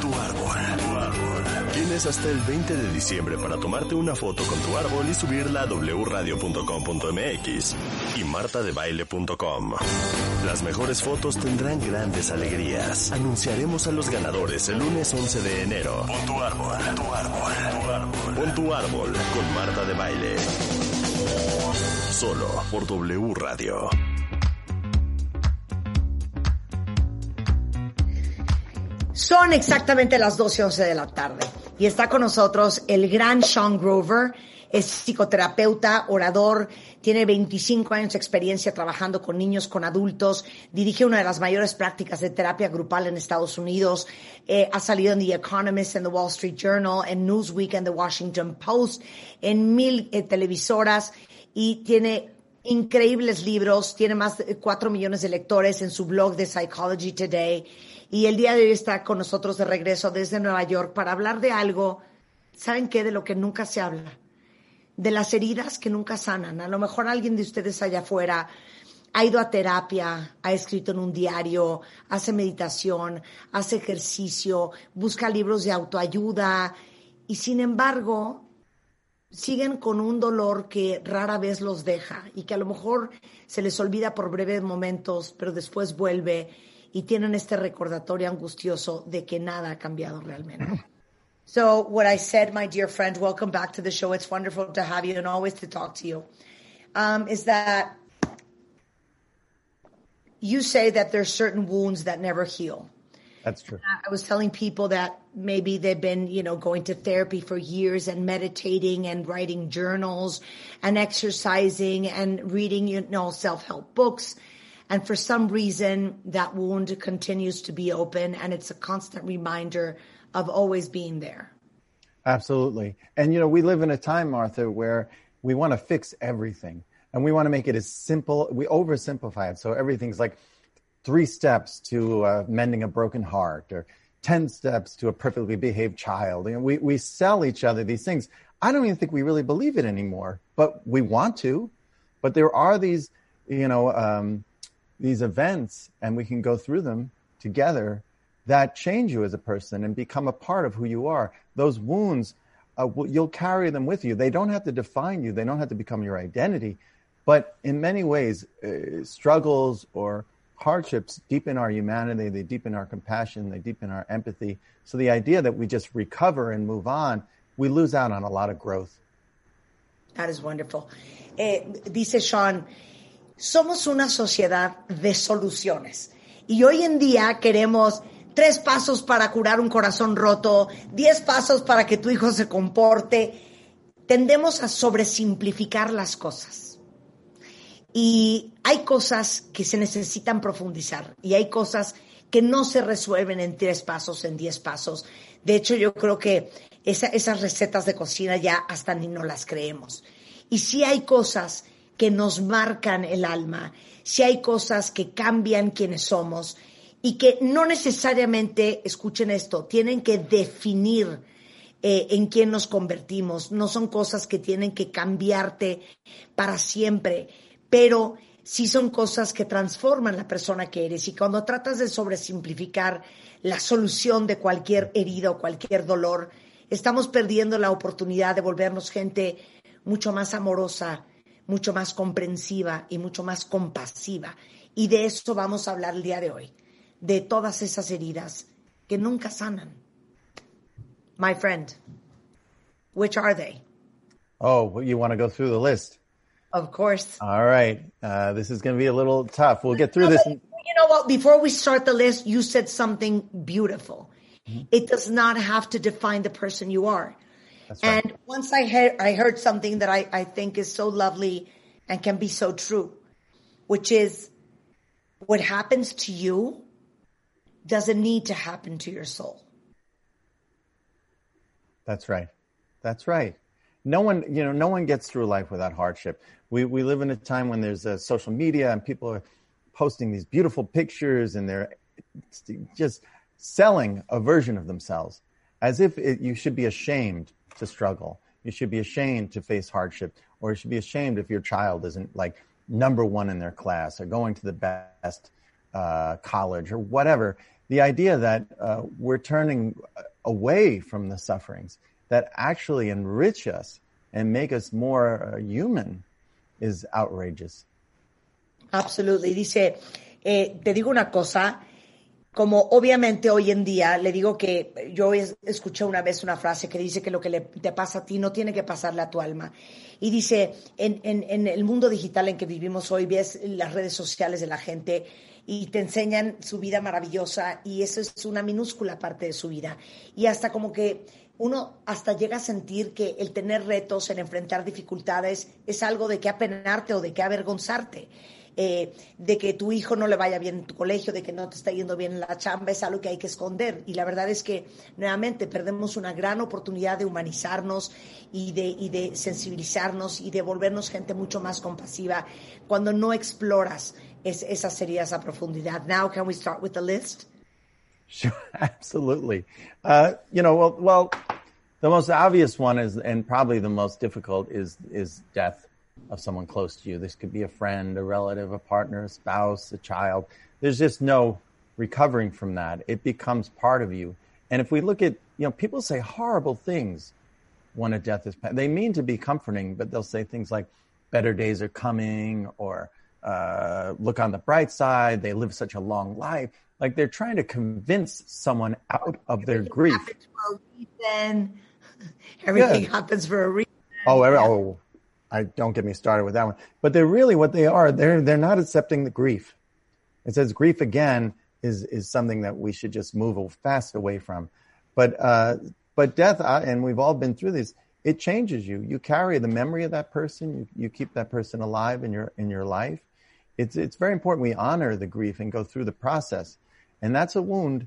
Tu árbol. Tienes hasta el 20 de diciembre para tomarte una foto con tu árbol y subirla a wradio.com.mx y martadebaile.com. Las mejores fotos tendrán grandes alegrías. Anunciaremos a los ganadores el lunes 11 de enero. Pon tu árbol, tu árbol, tu árbol. Pon tu árbol con Marta de Baile. Solo por W Radio. Son exactamente las 12 y 11 de la tarde. Y está con nosotros el gran Sean Grover. Es psicoterapeuta, orador, tiene 25 años de experiencia trabajando con niños, con adultos, dirige una de las mayores prácticas de terapia grupal en Estados Unidos, eh, ha salido en The Economist, en The Wall Street Journal, en Newsweek, en The Washington Post, en mil eh, televisoras y tiene increíbles libros, tiene más de 4 millones de lectores en su blog de Psychology Today y el día de hoy está con nosotros de regreso desde Nueva York para hablar de algo, ¿saben qué? De lo que nunca se habla, de las heridas que nunca sanan. A lo mejor alguien de ustedes allá afuera ha ido a terapia, ha escrito en un diario, hace meditación, hace ejercicio, busca libros de autoayuda y sin embargo siguen con un dolor que rara vez los deja y que a lo mejor se les olvida por breves momentos, pero después vuelve y tienen este recordatorio angustioso de que nada ha cambiado realmente. So, what I said, my dear friend, welcome back to the show. It's wonderful to have you and always to talk to you. Um, is that you say that there's certain wounds that never heal. That's true. I was telling people that maybe they've been, you know, going to therapy for years and meditating and writing journals and exercising and reading, you know, self-help books and for some reason, that wound continues to be open and it's a constant reminder of always being there. Absolutely. And, you know, we live in a time, Martha, where we want to fix everything and we want to make it as simple. We oversimplify it. So everything's like three steps to uh, mending a broken heart or 10 steps to a perfectly behaved child. You know, we, we sell each other these things. I don't even think we really believe it anymore, but we want to. But there are these, you know, um, these events and we can go through them together that change you as a person and become a part of who you are. Those wounds, uh, you'll carry them with you. They don't have to define you. They don't have to become your identity. But in many ways, uh, struggles or hardships deepen our humanity. They deepen our compassion. They deepen our empathy. So the idea that we just recover and move on, we lose out on a lot of growth. That is wonderful. Eh, dice Sean, somos una sociedad de soluciones. Y hoy en día queremos tres pasos para curar un corazón roto, diez pasos para que tu hijo se comporte. Tendemos a sobresimplificar las cosas. Y hay cosas que se necesitan profundizar y hay cosas que no se resuelven en tres pasos, en diez pasos. De hecho, yo creo que esas recetas de cocina ya hasta ni no las creemos. Y sí hay cosas que nos marcan el alma, si hay cosas que cambian quienes somos y que no necesariamente, escuchen esto, tienen que definir eh, en quién nos convertimos, no son cosas que tienen que cambiarte para siempre, pero sí son cosas que transforman la persona que eres. Y cuando tratas de sobresimplificar la solución de cualquier herida o cualquier dolor, estamos perdiendo la oportunidad de volvernos gente mucho más amorosa, mucho más comprensiva y mucho más compasiva. Y de eso vamos a hablar el día de hoy, de todas esas heridas que nunca sanan. My friend, which are they? Oh, you want to go through the list? Of course. All right. Uh, this is going to be a little tough. We'll get through this. You know what? Before we start the list, you said something beautiful. Mm-hmm. It does not have to define the person you are. And once I heard, I heard something that I, I think is so lovely and can be so true, which is what happens to you doesn't need to happen to your soul. That's right. That's right. No one, you know, no one gets through life without hardship. We, we live in a time when there's uh, social media and people are posting these beautiful pictures and they're just selling a version of themselves as if it, you should be ashamed to struggle. You should be ashamed to face hardship, or you should be ashamed if your child isn't like number one in their class or going to the best uh, college or whatever. The idea that uh, we're turning away from the sufferings that actually enrich us and make us more uh, human is outrageous. Absolutely. Dice, eh, te digo una cosa, como obviamente hoy en día, le digo que yo escuché una vez una frase que dice que lo que le, te pasa a ti no tiene que pasarle a tu alma. Y dice, en, en, el mundo digital en que vivimos hoy, ves las redes sociales de la gente y te enseñan su vida maravillosa y eso es una minúscula parte de su vida. Y hasta como que uno hasta llega a sentir que el tener retos, el enfrentar dificultades, es algo de que apenarte o de que avergonzarte. Eh, de que tu hijo no le vaya bien en tu colegio, de que no te está yendo bien en la chamba, es algo que hay que esconder. Y la verdad es que nuevamente perdemos una gran oportunidad de humanizarnos y de, y de sensibilizarnos y de volvernos gente mucho más compasiva cuando no exploras es, esa sería esa profundidad. Now, can we start with the list? Sure, absolutely. Uh, you know, well, well, the most obvious one is, and probably the most difficult is, is death of someone close to you. This could be a friend, a relative, a partner, a spouse, a child. There's just no recovering from that. It becomes part of you. And if we look at, you know, people say horrible things when a death is, passed. they mean to be comforting, but they'll say things like, better days are coming or, uh, look on the bright side. They live such a long life. Like they're trying to convince someone out of their grief. Everything yeah. happens for a reason. Oh, every, oh, I don't get me started with that one. But they're really what they are. They're they're not accepting the grief. It says grief again is is something that we should just move fast away from. But uh, but death, uh, and we've all been through this. It changes you. You carry the memory of that person. You you keep that person alive in your in your life. It's it's very important we honor the grief and go through the process. And that's a wound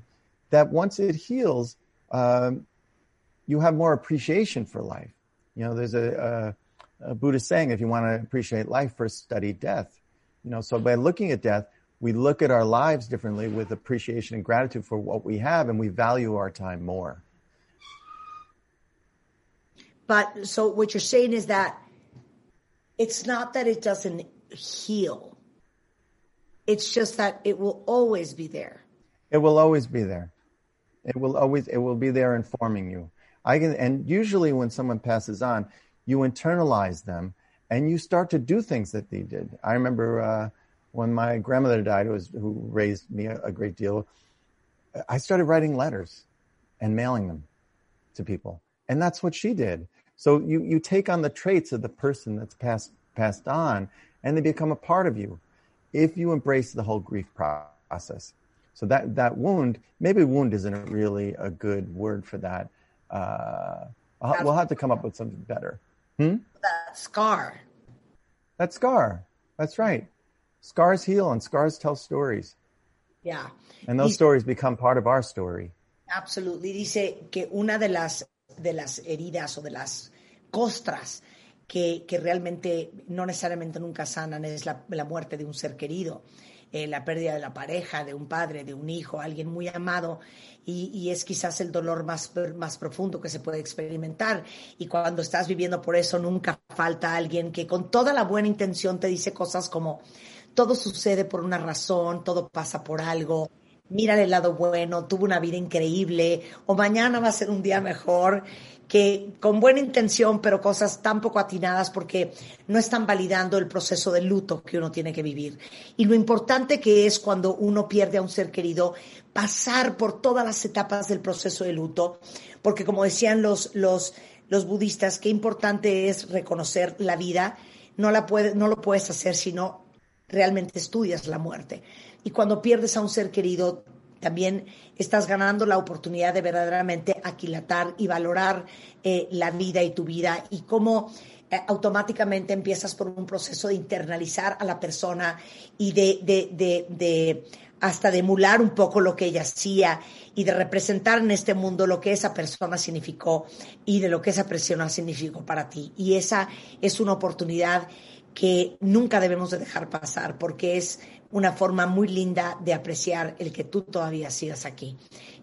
that once it heals, um, you have more appreciation for life. You know, there's a, a, Uh, a Buddhist saying, if you want to appreciate life, first study death. You know, so by looking at death, we look at our lives differently with appreciation and gratitude for what we have, and we value our time more. But so what you're saying is that it's not that it doesn't heal. It's just that it will always be there. It will always be there. It will always, it will be there informing you. I can, and usually when someone passes on, you internalize them and you start to do things that they did. I remember, uh, when my grandmother died, who, was, who raised me a, a great deal, I started writing letters and mailing them to people. And that's what she did. So you, you take on the traits of the person that's passed, passed on and they become a part of you if you embrace the whole grief process. So that, that wound, maybe wound isn't really a good word for that. Uh, we'll have to come up with something better. Hmm? That scar. That scar. That's right. Scars heal and scars tell stories. Yeah. And those Dice, stories become part of our story. Absolutely. Dice que una de las, de las heridas o de las costras que, que realmente no necesariamente nunca sanan es la, la muerte de un ser querido. Eh, la pérdida de la pareja, de un padre, de un hijo, alguien muy amado, y, y, es quizás el dolor más, más profundo que se puede experimentar. Y cuando estás viviendo por eso, nunca falta alguien que con toda la buena intención te dice cosas como, todo sucede por una razón, todo pasa por algo, mira el lado bueno, tuvo una vida increíble, o mañana va a ser un día mejor que con buena intención, pero cosas tan poco atinadas porque no están validando el proceso de luto que uno tiene que vivir. Y lo importante que es cuando uno pierde a un ser querido, pasar por todas las etapas del proceso de luto, porque como decían los, los, los budistas, qué importante es reconocer la vida, no, la puede, no lo puedes hacer si no realmente estudias la muerte. Y cuando pierdes a un ser querido, también estás ganando la oportunidad de verdaderamente aquilatar y valorar eh, la vida y tu vida y cómo eh, automáticamente empiezas por un proceso de internalizar a la persona y de, de, de, hasta de emular un poco lo que ella hacía y de representar en este mundo lo que esa persona significó y de lo que esa persona significó para ti. Y esa es una oportunidad que nunca debemos de dejar pasar porque es una forma muy linda de apreciar el que tú todavía sigas aquí.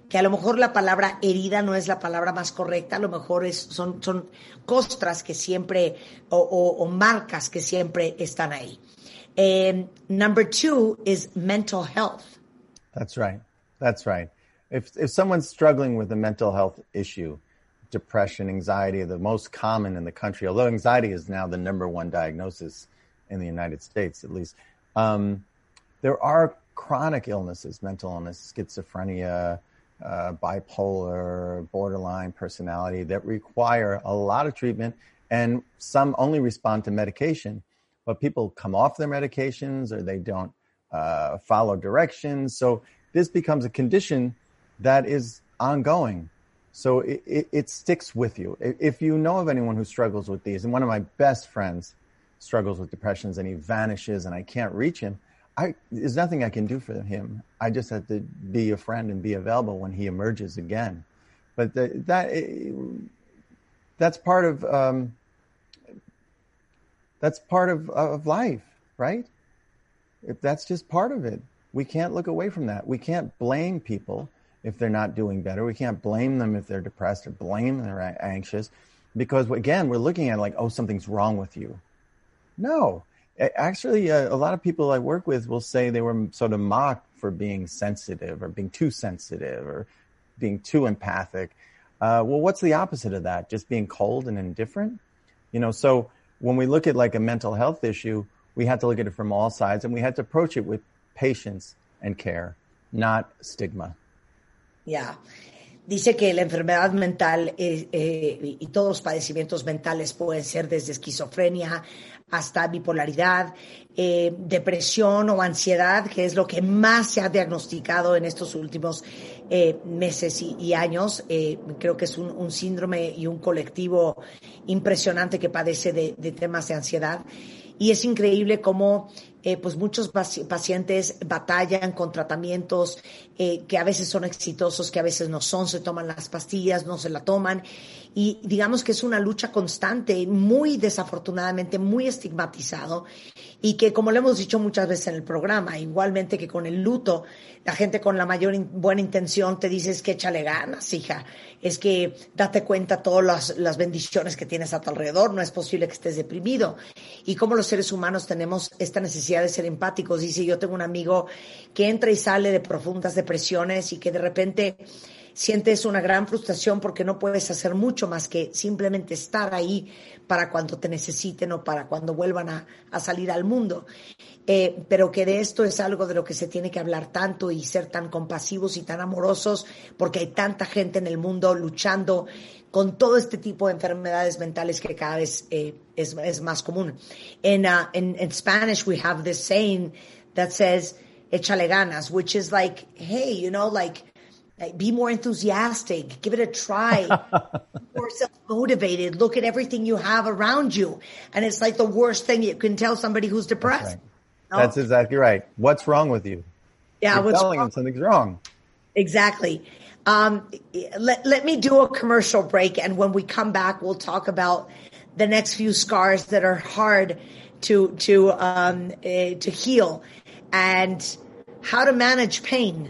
Que a lo mejor la palabra herida no es la palabra más correcta, a lo mejor es, son, son costras que siempre, o, marcas que siempre están ahí. Um, number two is mental health. That's right. That's right. If if someone's struggling with a mental health issue, depression, anxiety are the most common in the country. Although anxiety is now the number one diagnosis in the United States, at least. Um, there are chronic illnesses, mental illness, schizophrenia, uh, bipolar, borderline personality that require a lot of treatment, and some only respond to medication. But people come off their medications or they don't uh, follow directions. So this becomes a condition that is ongoing. So it, it, it, sticks with you. If you know of anyone who struggles with these, and one of my best friends struggles with depressions and he vanishes and I can't reach him, I, there's nothing I can do for him. I just have to be a friend and be available when he emerges again. But the, that that's part of um, that's part of of life, right? If that's just part of it, we can't look away from that. We can't blame people if they're not doing better. We can't blame them if they're depressed or blame them they're anxious, because again, we're looking at like, oh, something's wrong with you. No, actually, uh, a lot of people I work with will say they were sort of mocked for being sensitive or being too sensitive or being too empathic. Uh, well, what's the opposite of that? Just being cold and indifferent? You know, so when we look at like a mental health issue, we have to look at it from all sides and we have to approach it with patience and care, not stigma. Yeah. Dice que la enfermedad mental eh, eh, y todos los padecimientos mentales pueden ser desde esquizofrenia hasta bipolaridad, eh, depresión o ansiedad, que es lo que más se ha diagnosticado en estos últimos meses y, años. creo que es un, síndrome y un colectivo impresionante que padece de, de temas de ansiedad. Y es increíble cómo eh, pues muchos pacientes batallan con tratamientos eh, que a veces son exitosos, que a veces no son, se toman las pastillas, no se la toman. Y digamos que es una lucha constante, muy desafortunadamente, muy estigmatizado y que como le hemos dicho muchas veces en el programa, igualmente que con el luto, la gente con la mayor buena intención te dice es que échale ganas, hija, es que date cuenta todas las, las, bendiciones que tienes a tu alrededor, no es posible que estés deprimido. Y como los seres humanos tenemos esta necesidad de ser empáticos, dice yo tengo un amigo que entra y sale de profundas depresiones y que de repente sientes una gran frustración porque no puedes hacer mucho más que simplemente estar ahí para cuando te necesiten o para cuando vuelvan a, salir al mundo. Eh, pero que de esto es algo de lo que se tiene que hablar tanto y ser tan compasivos y tan amorosos porque hay tanta gente en el mundo luchando con todo este tipo de enfermedades mentales que cada vez eh, es, es, más común. En uh, in, Spanish we have this saying that says, échale ganas, which is like, hey, you know, like, be more enthusiastic, give it a try, more self motivated, look at everything you have around you. And it's like the worst thing you can tell somebody who's depressed. That's, right. no? That's exactly right. What's wrong with you? Yeah, You're what's telling wrong? them something's wrong. Exactly. Um, let, let me do a commercial break. And when we come back, we'll talk about the next few scars that are hard to, to, um, uh, to heal and how to manage pain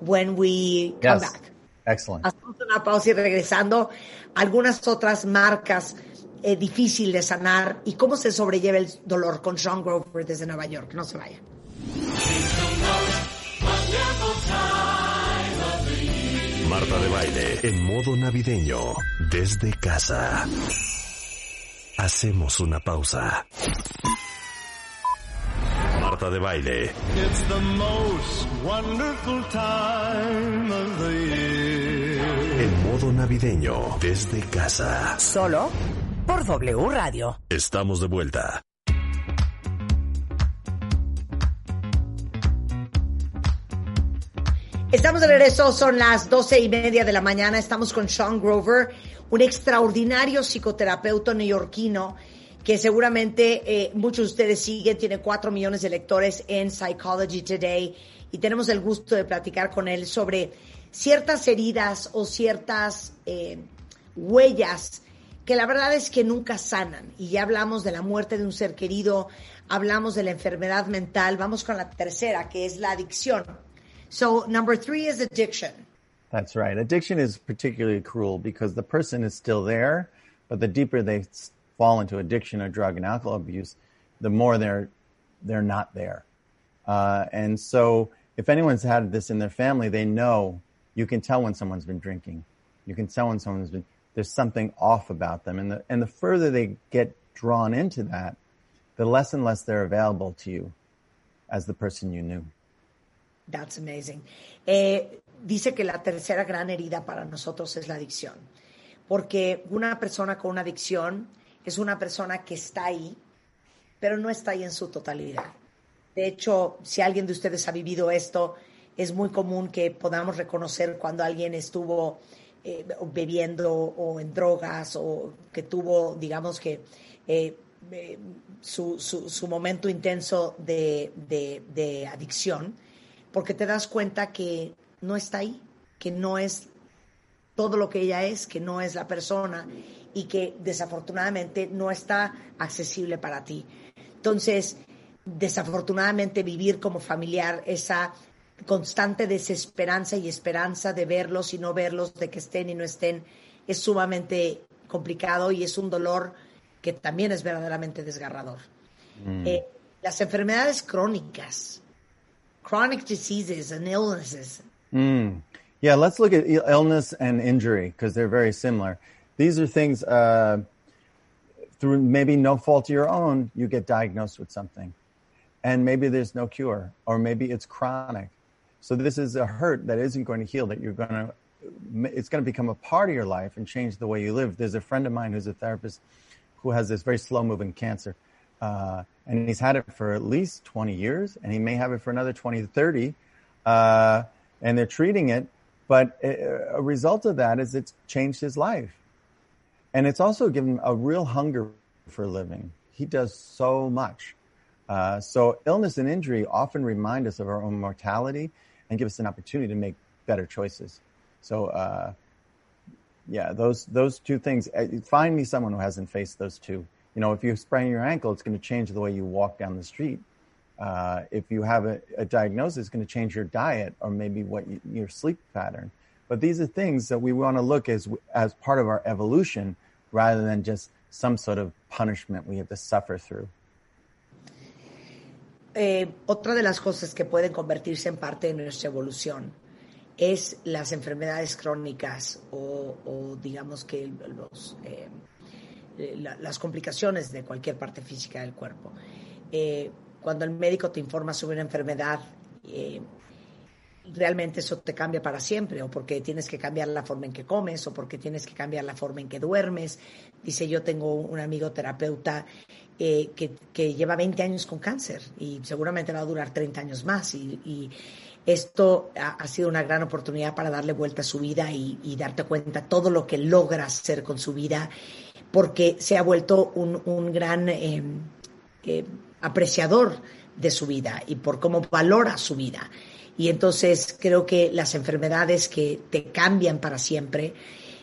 when we come yes. back. Excellent. Hacemos una pausa y regresando, algunas otras marcas eh, difíciles de sanar y cómo se sobrelleva el dolor con Sean Grover desde Nueva York. No se vayan. Marta de baile en modo navideño desde casa. Hacemos una pausa. Marta de baile. It's the most wonderful time of the year. En modo navideño desde casa. Solo por W Radio. Estamos de vuelta. Estamos de regreso, son las doce y media de la mañana. Estamos con Sean Grover, un extraordinario psicoterapeuta neoyorquino que seguramente eh, muchos de ustedes siguen, tiene cuatro millones de lectores en Psychology Today y tenemos el gusto de platicar con él sobre ciertas heridas o ciertas eh, huellas que la verdad es que nunca sanan. Y ya hablamos de la muerte de un ser querido, hablamos de la enfermedad mental, vamos con la tercera, que es la adicción. So number three is addiction. That's right. Addiction is particularly cruel because the person is still there, but the deeper they fall into addiction or drug and alcohol abuse, the more they're they're not there. Uh, and so if anyone's had this in their family, they know you can tell when someone's been drinking. You can tell when someone's been, there's something off about them. And the, and the further they get drawn into that, the less and less they're available to you as the person you knew. That's amazing. Eh, dice que la tercera gran herida para nosotros es la adicción. Porque una persona con una adicción es una persona que está ahí, pero no está ahí en su totalidad. De hecho, si alguien de ustedes ha vivido esto, es muy común que podamos reconocer cuando alguien estuvo eh, bebiendo o en drogas o que tuvo, digamos que, eh, su, su, su, momento intenso de, de, adicción, porque te das cuenta que no está ahí, que no es todo lo que ella es, que no es la persona y que desafortunadamente no está accesible para ti. Entonces, desafortunadamente vivir como familiar esa constante desesperanza y esperanza de verlos y no verlos, de que estén y no estén, es sumamente complicado y es un dolor que también es verdaderamente desgarrador. Mm. Eh, las enfermedades crónicas, chronic diseases and illnesses. Mm. Yeah, let's look at illness and injury because they're very similar. These are things uh, through maybe no fault of your own, you get diagnosed with something. And maybe there's no cure, or maybe it's chronic. So this is a hurt that isn't going to heal, that you're going to, it's going to become a part of your life and change the way you live. There's a friend of mine who's a therapist who has this very slow moving cancer. Uh, and he's had it for at least 20 years, and he may have it for another 20 to 30. Uh, and they're treating it, but a result of that is it's changed his life. And it's also given a real hunger for living. He does so much. Uh, so illness and injury often remind us of our own mortality and give us an opportunity to make better choices. So, uh, yeah, those those two things. Uh, find me someone who hasn't faced those two. You know, if you sprain your ankle, it's going to change the way you walk down the street. Uh, if you have a, a, diagnosis, it's going to change your diet or maybe what you, your sleep pattern. But these are things that we want to look as as part of our evolution, rather than just some sort of punishment we have to suffer through. Eh, otra de las cosas que pueden convertirse en parte de nuestra evolución es las enfermedades crónicas o, o digamos que los, eh, la, las complicaciones de cualquier parte física del cuerpo. Eh, cuando el médico te informa sobre una enfermedad, eh, realmente eso te cambia para siempre, o porque tienes que cambiar la forma en que comes, o porque tienes que cambiar la forma en que duermes. Dice, yo tengo un amigo terapeuta que, lleva 20 años con cáncer y seguramente va a durar 30 años más. Y, esto ha, ha, sido una gran oportunidad para darle vuelta a su vida y, y, darte cuenta todo lo que logra hacer con su vida, porque se ha vuelto un, un gran eh, eh, apreciador de su vida y por cómo valora su vida. Y entonces creo que las enfermedades que te cambian para siempre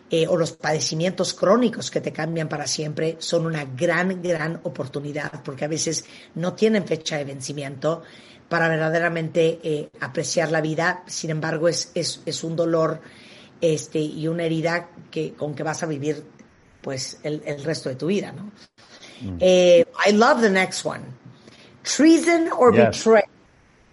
eh, o los padecimientos crónicos que te cambian para siempre son una gran, gran oportunidad porque a veces no tienen fecha de vencimiento para verdaderamente apreciar la vida. Sin embargo, es, es, es, un dolor este, y una herida que, con que vas a vivir pues el, el resto de tu vida. ¿no? Mm. Eh, I love the next one. Treason or yes. betrayal.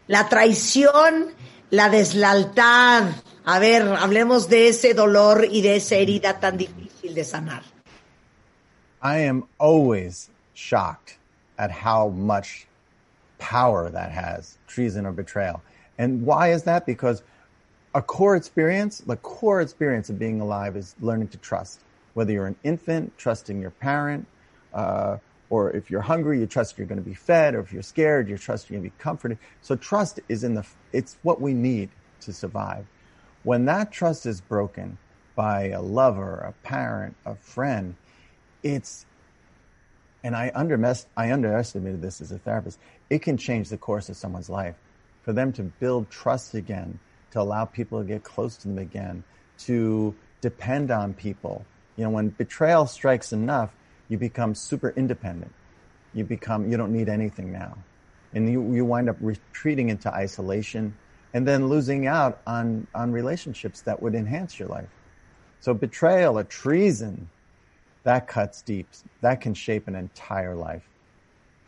La traición, la deslealtad. A ver, hablemos de ese dolor y de esa herida tan difícil de sanar. I am always shocked at how much power that has, treason or betrayal. And why is that? Because a core experience, the core experience of being alive is learning to trust. Whether you're an infant, trusting your parent, uh, or if you're hungry, you trust you're going to be fed, or if you're scared, you trust you're going to be comforted. So trust is in the, it's what we need to survive. When that trust is broken by a lover, a parent, a friend, it's, and I, I underestimated this as a therapist, it can change the course of someone's life. For them to build trust again, to allow people to get close to them again, to depend on people. You know, when betrayal strikes enough, you become super independent. You become, you don't need anything now. And you, you wind up retreating into isolation and then losing out on, on relationships that would enhance your life. So betrayal or treason, that cuts deep. That can shape an entire life.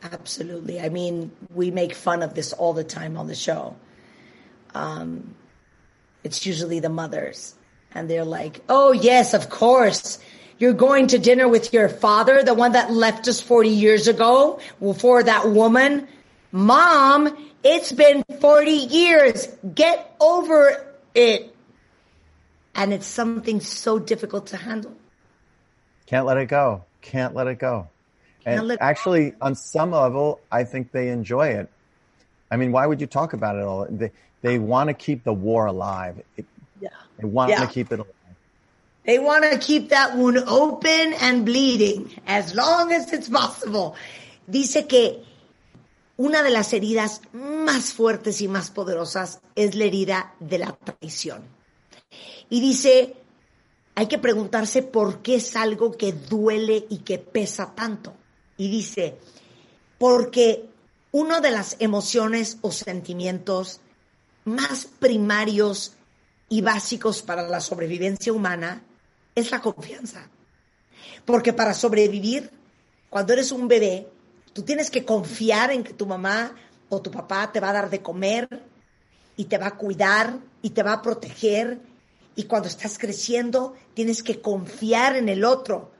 Absolutely. I mean, we make fun of this all the time on the show. Um, it's usually the mothers, and they're like, "Oh yes, of course." You're going to dinner with your father, the one that left us 40 years ago for that woman. Mom, it's been 40 years. Get over it. And it's something so difficult to handle. Can't let it go. Can't let it go. Can't And actually, on some level, I think they enjoy it. I mean, why would you talk about it all? They, they want to keep the war alive. It, Yeah. they want Yeah. to keep it alive. They want to keep that wound open and bleeding as long as it's possible. Dice que una de las heridas más fuertes y más poderosas es la herida de la traición. Y dice, hay que preguntarse por qué es algo que duele y que pesa tanto. Y dice, porque una de las emociones o sentimientos más primarios y básicos para la sobrevivencia humana es la confianza. Porque para sobrevivir, cuando eres un bebé, tú tienes que confiar en que tu mamá o tu papá te va a dar de comer y te va a cuidar y te va a proteger. Y cuando estás creciendo, tienes que confiar en el otro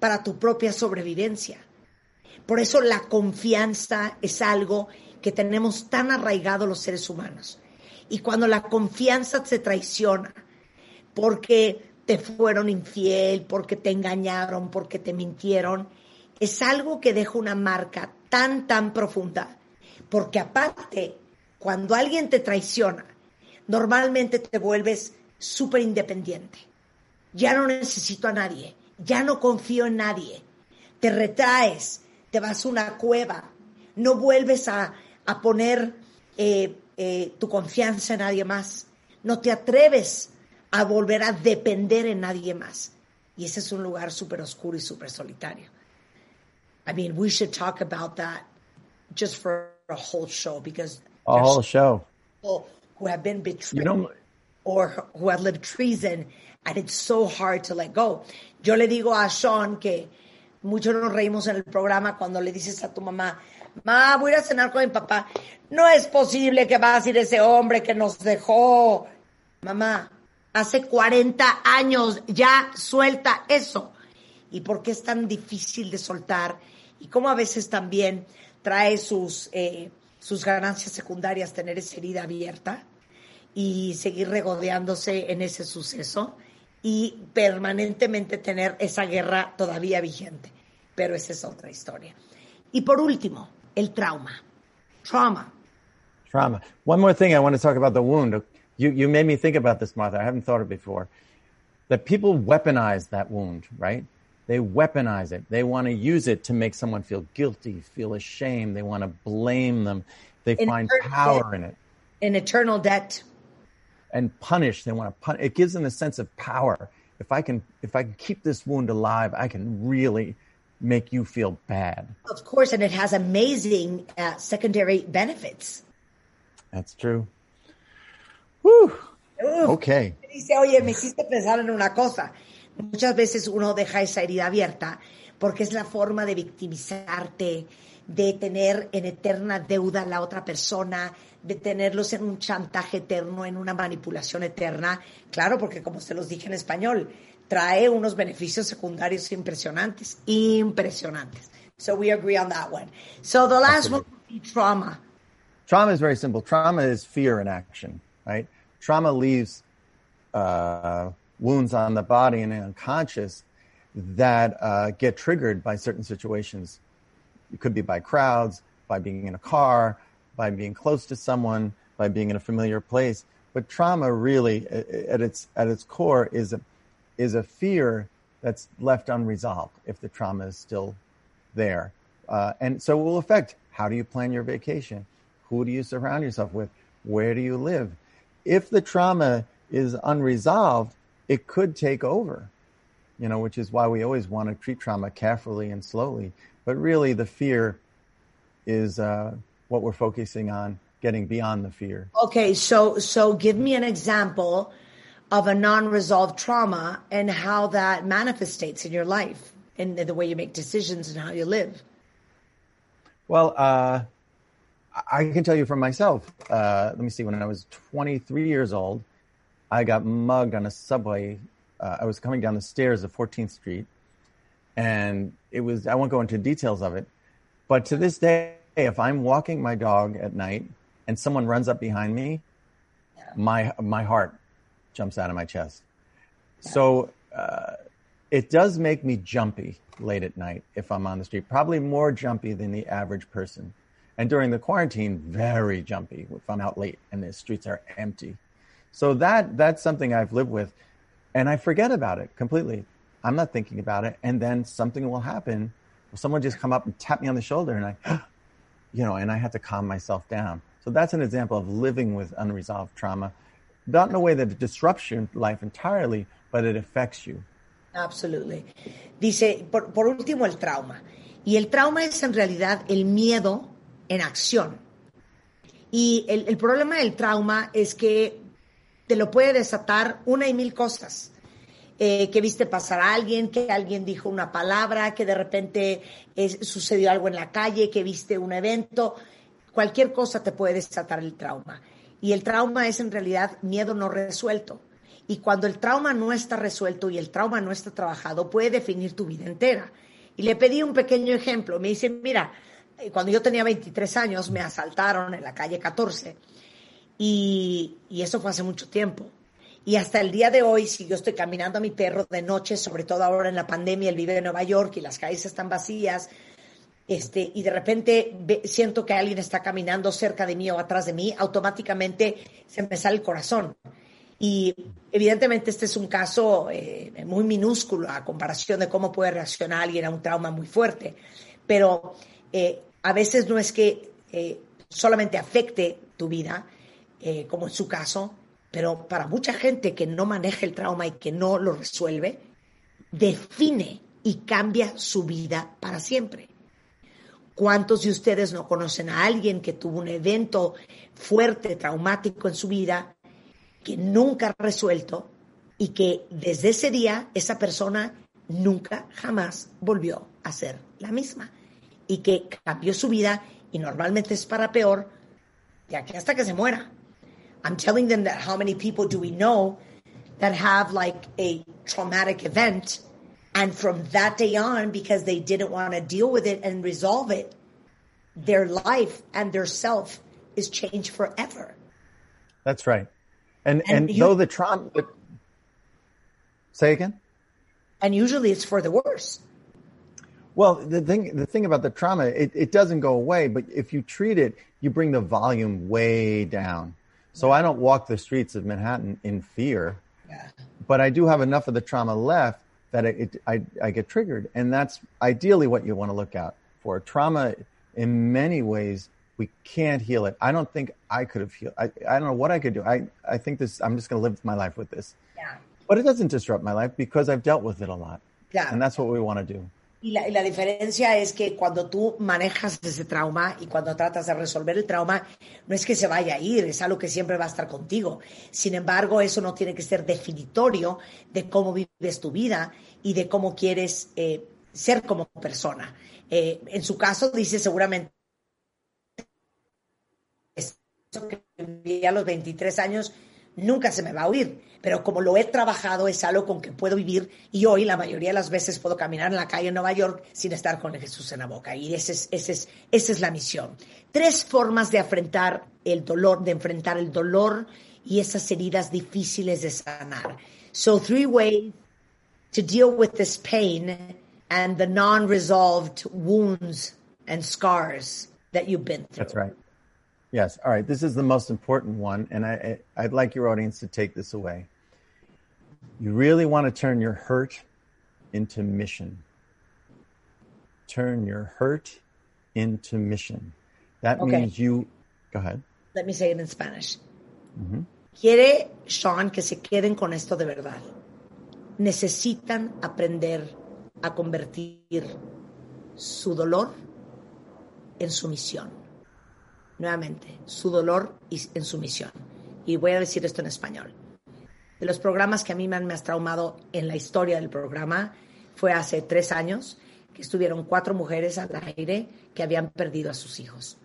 para tu propia sobrevivencia. Por eso la confianza es algo que tenemos tan arraigado los seres humanos. Y cuando la confianza se traiciona, porque te fueron infiel, porque te engañaron, porque te mintieron, es algo que deja una marca tan, tan profunda. Porque aparte, cuando alguien te traiciona, normalmente te vuelves súper independiente. Ya no necesito a nadie, ya no confío en nadie. Te retraes, te vas a una cueva, no vuelves a, a poner eh, eh, tu confianza en nadie más. No te atreves a volver a depender en nadie más. Y ese es un lugar súper oscuro y súper solitario. I mean, we should talk about that just for a whole show because A whole show. people who have been betrayed You or who have lived treason and it's so hard to let go. Yo le digo a Sean que mucho nos reímos en el programa cuando le dices a tu mamá, ma, voy a ir cenar con mi papá. No es posible que va a decir ese hombre que nos dejó. Mamá, hace 40 años ya suelta eso. ¿Y por qué es tan difícil de soltar? Y cómo a veces también trae sus, eh, sus ganancias secundarias tener esa herida abierta y seguir regodeándose en ese suceso y permanentemente tener esa guerra todavía vigente. Pero esa es otra historia. Y por último, el trauma. Trauma. Trauma. One more thing I want to talk about the wound. You, you made me think about this, Martha. I haven't thought of it before. That people weaponize that wound, right? They weaponize it. They want to use it to make someone feel guilty, feel ashamed. They want to blame them. They And find power them. in it An eternal debt. and punish. They want to punish. It gives them a sense of power. If I can, if I can keep this wound alive, I can really make you feel bad. Of course, and it has amazing uh, secondary benefits. That's true. Uf. Okay. Dice, oye, me hiciste pensar en una cosa. Muchas veces uno deja esa herida abierta porque es la forma de victimizarte, de tener en eterna deuda a la otra persona, de tenerlos en un chantaje eterno, en una manipulación eterna. Claro, porque como se los dije en español, trae unos beneficios secundarios impresionantes, impresionantes. So we agree on that one. So the last one would be trauma. Trauma is very simple. Trauma is fear in action, right? Trauma leaves uh, wounds on the body and unconscious that uh, get triggered by certain situations. It could be by crowds, by being in a car, by being close to someone, by being in a familiar place. But trauma really, at its at its core, is a is a fear that's left unresolved if the trauma is still there. Uh, and so it will affect how do you plan your vacation? Who do you surround yourself with? Where do you live? If the trauma is unresolved, it could take over, you know, which is why we always want to treat trauma carefully and slowly. But really, the fear is uh, what we're focusing on, getting beyond the fear. Okay, so so give me an example of a non-resolved trauma and how that manifestates in your life and the way you make decisions and how you live. Well, uh, I can tell you from myself. Uh, let me see. When I was 23 years old, I got mugged on a subway. Uh, I was coming down the stairs of 14th Street, and it was. I won't go into details of it, but to this day, if I'm walking my dog at night and someone runs up behind me, my my heart jumps out of my chest. So uh, it does make me jumpy late at night if I'm on the street. Probably more jumpy than the average person. And during the quarantine, very jumpy if I'm out late and the streets are empty. So that that's something I've lived with, and I forget about it completely. I'm not thinking about it, and then something will happen. Someone just come up and tap me on the shoulder, and I, you know, and I have to calm myself down. So that's an example of living with unresolved trauma, not in a way that disrupts your life entirely, but it affects you. Absolutely. Dice, por, por último, el trauma. Y el trauma es en realidad el miedo en acción. Y el, el problema del trauma es que te lo puede desatar una y mil cosas. Eh, que viste pasar a alguien, que alguien dijo una palabra, que de repente eh, sucedió algo en la calle, que viste un evento. Cualquier cosa te puede desatar el trauma. Y el trauma es en realidad miedo no resuelto. Y cuando el trauma no está resuelto y el trauma no está trabajado, puede definir tu vida entera. Y le pedí un pequeño ejemplo. Me dice, mira, eh, cuando yo tenía 23 años me asaltaron en la calle 14 y, y eso fue hace mucho tiempo. Y hasta el día de hoy, si yo estoy caminando a mi perro de noche, sobre todo ahora en la pandemia, él vive en Nueva York y las calles están vacías, este, y de repente siento que alguien está caminando cerca de mí o atrás de mí, automáticamente se me sale el corazón. Y evidentemente este es un caso eh, muy minúsculo a comparación de cómo puede reaccionar alguien a un trauma muy fuerte. Pero eh, a veces no es que eh, solamente afecte tu vida, como en su caso, pero para mucha gente que no maneja el trauma y que no lo resuelve, define y cambia su vida para siempre. ¿Cuántos de ustedes no conocen a alguien que tuvo un evento fuerte, traumático en su vida, que nunca ha resuelto y que desde ese día esa persona nunca jamás volvió a ser la misma y que cambió su vida y normalmente es para peor de aquí hasta que se muera? I'm telling them that how many people do we know that have like a traumatic event and from that day on because they didn't want to deal with it and resolve it their life and their self is changed forever That's right. And And and, you- though the trauma, say again. and usually it's for the worse Well, the thing the thing about the trauma, it, it doesn't go away, but if you treat it, you bring the volume way down. So I don't walk the streets of Manhattan in fear, Yeah. but I do have enough of the trauma left that it, it I, I get triggered, and that's ideally what you want to look out for. Trauma, in many ways, we can't heal it. I don't think I could have healed. I, I don't know what I could do. I I think this. I'm just going to live my life with this, Yeah. but it doesn't disrupt my life because I've dealt with it a lot, Yeah. and that's what we want to do. Y la, y la diferencia es que cuando tú manejas ese trauma y cuando tratas de resolver el trauma, no es que se vaya a ir, es algo que siempre va a estar contigo. Sin embargo, eso no tiene que ser definitorio de cómo vives tu vida y de cómo quieres eh, ser como persona. Eh, en su caso, dice seguramente que a los 23 años nunca se me va a oír, pero como lo he trabajado es algo con que puedo vivir y hoy la mayoría de las veces puedo caminar en la calle en Nueva York sin estar con el Jesús en la boca y ese es, ese es, esa es la misión. Tres formas de enfrentar el dolor, de enfrentar el dolor y esas heridas difíciles de sanar. So three ways to deal with this pain and the non-resolved wounds and scars that you've been through. That's right. Yes. All right. This is the most important one, and I, I I'd like your audience to take this away. You really want to turn your hurt into mission. Turn your hurt into mission. That Okay. means you. Go ahead. Let me say it in Spanish. Mm-hmm. Quiere Sean que se queden con esto de verdad. Necesitan aprender a convertir su dolor en su misión. Nuevamente, su dolor y- en su misión. Y voy a decir esto en español. De los programas que a mí me han más traumado en la historia del programa fue hace tres años que estuvieron cuatro mujeres al aire que habían perdido a sus hijos.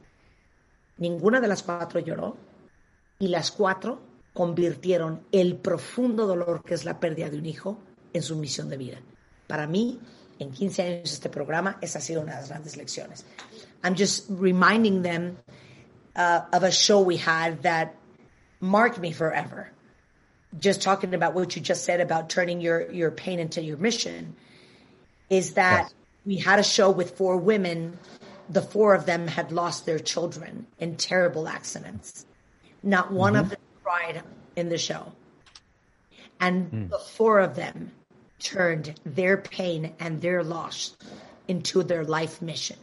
Ninguna de las cuatro lloró y las cuatro convirtieron el profundo dolor que es la pérdida de un hijo en su misión de vida. Para mí, en 15 años este programa, esa ha sido una de las grandes lecciones. I'm just reminding them uh, of a show we had that marked me forever. Just talking about what you just said about turning your, your pain into your mission is that yes. we had a show with four women. The four of them had lost their children in terrible accidents. Not one mm-hmm. of them cried in the show. And mm. the four of them turned their pain and their loss into their life mission.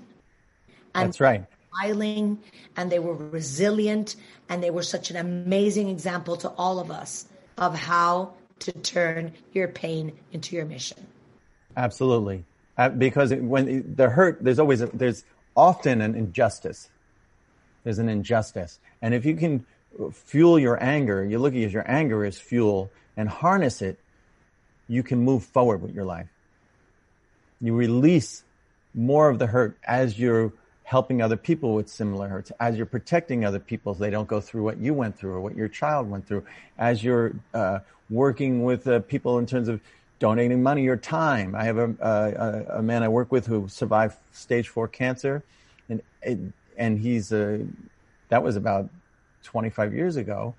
And That's right. Smiling and they were resilient and they were such an amazing example to all of us of how to turn your pain into your mission. Absolutely. Uh, because when the hurt, there's always, a, there's often an injustice. There's an injustice. And if you can fuel your anger, you look at your anger as fuel and harness it, you can move forward with your life. You release more of the hurt as you're helping other people with similar hurts, as you're protecting other people so they don't go through what you went through or what your child went through, as you're uh, working with uh, people in terms of donating money or time. I have a, a, a, man I work with who survived stage four cancer, and and he's a, that was about 25 years ago,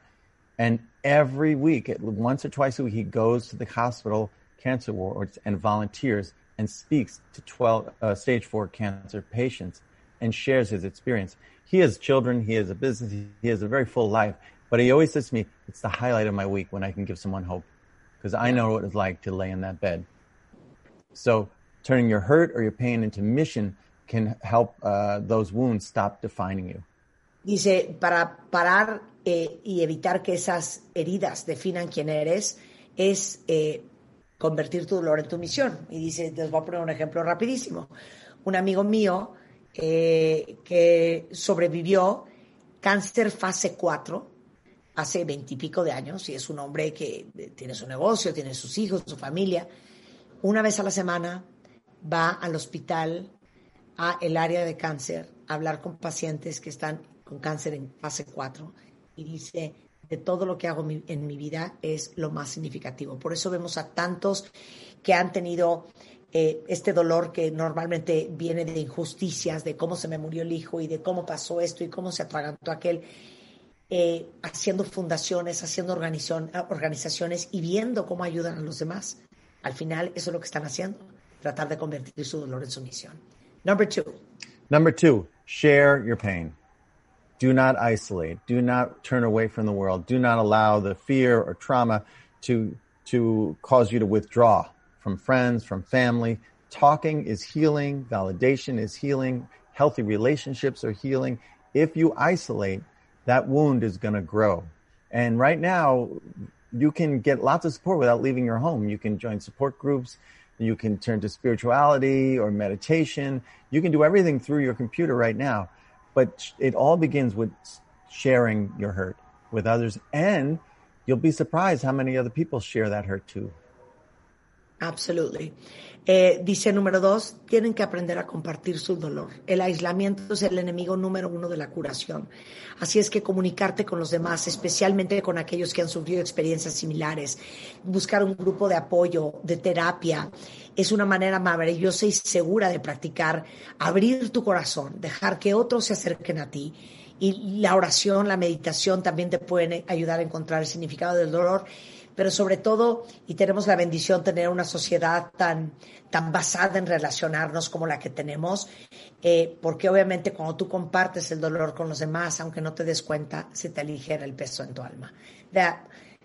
and every week, once or twice a week, he goes to the hospital cancer wards and volunteers and speaks to 12 uh, stage four cancer patients and shares his experience. He has children, he has a business, he has a very full life, but he always says to me, it's the highlight of my week when I can give someone hope because I know what it's like to lay in that bed. So turning your hurt or your pain into mission can help uh, those wounds stop defining you. Dice, para parar eh, y evitar que esas heridas definan quién eres, es eh, convertir tu dolor en tu misión. Y dice, les voy a poner un ejemplo rapidísimo. Un amigo mío eh, que sobrevivió cáncer fase 4 hace veintipico de años y es un hombre que tiene su negocio, tiene sus hijos, su familia. Una vez a la semana va al hospital, a el área de cáncer, a hablar con pacientes que están con cáncer en fase 4 y dice, de todo lo que hago en mi vida es lo más significativo. Por eso vemos a tantos que han tenido eh, este dolor que normalmente viene de injusticias, de cómo se me murió el hijo y de cómo pasó esto y cómo se atragantó aquel, eh, haciendo fundaciones, haciendo organizaciones y viendo cómo ayudan a los demás. Al final, eso es lo que están haciendo, tratar de convertir su dolor en su misión. Number two. Number two, share your pain. Do not isolate. Do not turn away from the world. Do not allow the fear or trauma to, to cause you to withdraw from friends, from family. Talking is healing. Validation is healing. Healthy relationships are healing. If you isolate, that wound is going to grow. And right now, you can get lots of support without leaving your home. You can join support groups. You can turn to spirituality or meditation. You can do everything through your computer right now. But it all begins with sharing your hurt with others. And you'll be surprised how many other people share that hurt too. Absolutely. Eh, dice número dos, tienen que aprender a compartir su dolor. El aislamiento es el enemigo número uno de la curación. Así es que comunicarte con los demás, especialmente con aquellos que han sufrido experiencias similares, buscar un grupo de apoyo, de terapia, es una manera maravillosa y segura de practicar, abrir tu corazón, dejar que otros se acerquen a ti. Y la oración, la meditación también te pueden ayudar a encontrar el significado del dolor pero sobre todo, y tenemos la bendición de tener una sociedad tan, tan basada en relacionarnos como la que tenemos, eh, porque obviamente cuando tú compartes el dolor con los demás, aunque no te des cuenta, se te aligera el peso en tu alma. That,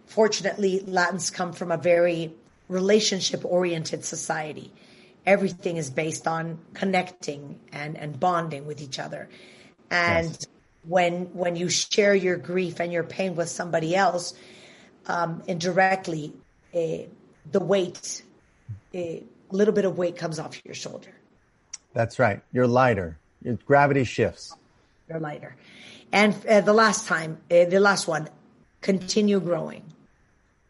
fortunately, Latins come from a very relationship-oriented society. Everything is based on connecting and, and bonding with each other. And yes. when, when you share your grief and your pain with somebody else, um, indirectly, uh, the weight, a little bit of weight comes off your shoulder. That's right. You're lighter. Your gravity shifts. You're lighter. And uh, the last time, uh, the last one, continue growing.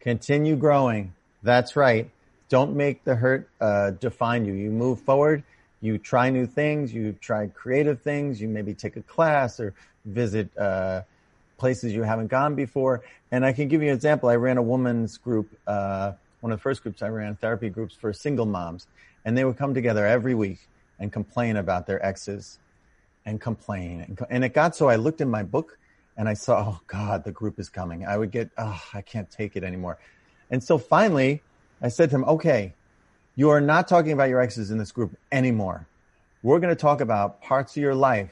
Continue growing. That's right. Don't make the hurt uh, define you. You move forward you try new things, you try creative things, you maybe take a class or visit uh, places you haven't gone before. And I can give you an example. I ran a women's group, uh, one of the first groups I ran, therapy groups for single moms, and they would come together every week and complain about their exes and complain. And, and it got so I looked in my book and I saw, oh God, the group is coming. I would get, oh, I can't take it anymore. And so finally, I said to him, okay, you are not talking about your exes in this group anymore. We're going to talk about parts of your life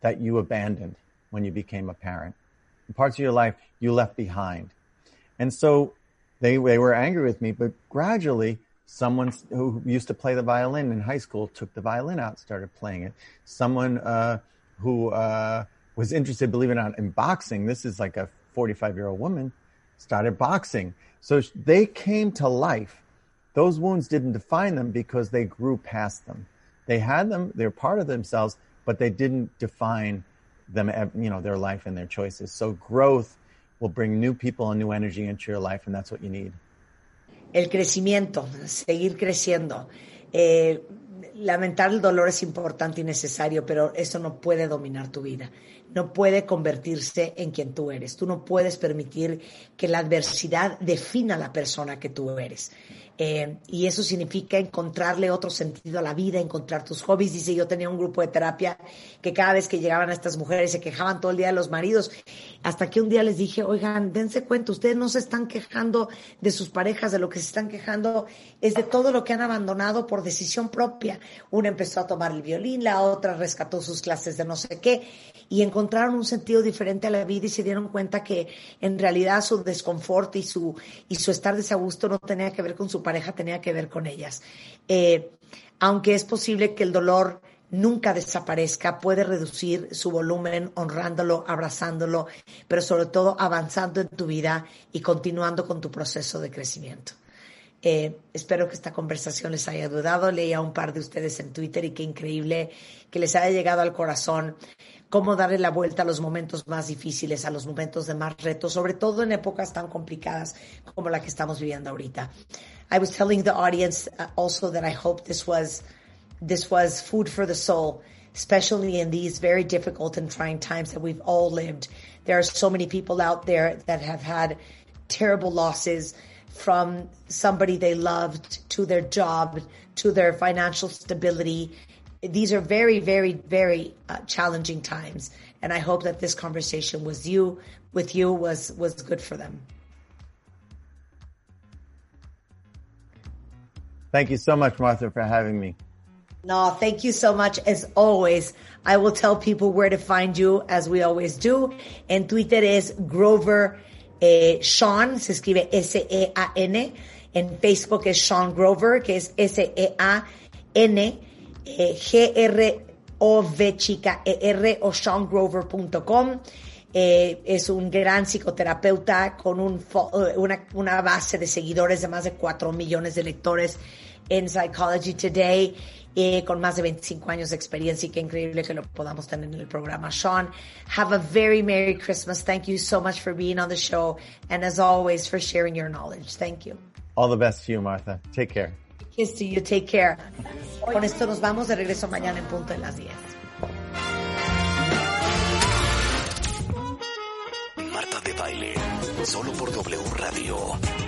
that you abandoned when you became a parent, parts of your life you left behind. And so they, they were angry with me, but gradually someone who used to play the violin in high school took the violin out, started playing it. Someone, uh, who, uh, was interested, believe it or not, in boxing. This is like a 45 year old woman started boxing. So they came to life. Those wounds didn't define them because they grew past them. They had them, they're part of themselves, but they didn't define them, you know, their life and their choices. So growth will bring new people and new energy into your life, and that's what you need. El crecimiento, seguir creciendo. Eh, lamentar el dolor es importante y necesario, pero eso no puede dominar tu vida. No puede convertirse en quien tú eres. Tú no puedes permitir que la adversidad defina la persona que tú eres. Eh, y eso significa encontrarle otro sentido a la vida, encontrar tus hobbies. Dice, yo tenía un grupo de terapia que cada vez que llegaban a estas mujeres se quejaban todo el día de los maridos, hasta que un día les dije, oigan, dense cuenta, ustedes no se están quejando de sus parejas, de lo que se están quejando es de todo lo que han abandonado por decisión propia. Una empezó a tomar el violín, la otra rescató sus clases de no sé qué, y encontraron un sentido diferente a la vida y se dieron cuenta que en realidad su desconfort y su, y su estar desagusto no tenía que ver con su pareja tenía que ver con ellas. Eh, aunque es posible que el dolor nunca desaparezca, puede reducir su volumen honrándolo, abrazándolo, pero sobre todo avanzando en tu vida y continuando con tu proceso de crecimiento. Eh, espero que esta conversación les haya ayudado. Leí a un par de ustedes en Twitter y qué increíble que les haya llegado al corazón cómo darle la vuelta a los momentos más difíciles, a los momentos de más retos, sobre todo en épocas tan complicadas como la que estamos viviendo ahorita. I was telling the audience uh, also that I hope this was this was food for the soul, especially in these very difficult and trying times that we've all lived. There are so many people out there that have had terrible losses from somebody they loved to their job to their financial stability. These are very, very, very uh, challenging times, and I hope that this conversation was you with you was was good for them. Thank you so much, Martha, for having me. No, thank you so much. As always, I will tell people where to find you, as we always do. En Twitter es Grover eh, Sean, se escribe S-E-A-N. En Facebook es Sean Grover, que es S-E-A-N, eh, G-R-O-V chica o seangrover.com. Eh, es un gran psicoterapeuta con un, eh, una, una, base de seguidores de más de 4 millones de lectores en Psychology Today, eh, con más de 25 años de experiencia y qué increíble que lo podamos tener en el programa. Sean, have a very Merry Christmas. Thank you so much for being on the show and as always for sharing your knowledge. Thank you. All the best to you, Martha. Take care. Kiss to you. Take care. Con esto nos vamos de regreso mañana en punto de las 10. baile. Solo por W Radio.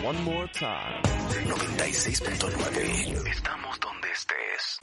One more time. 96.9. Estamos donde estés.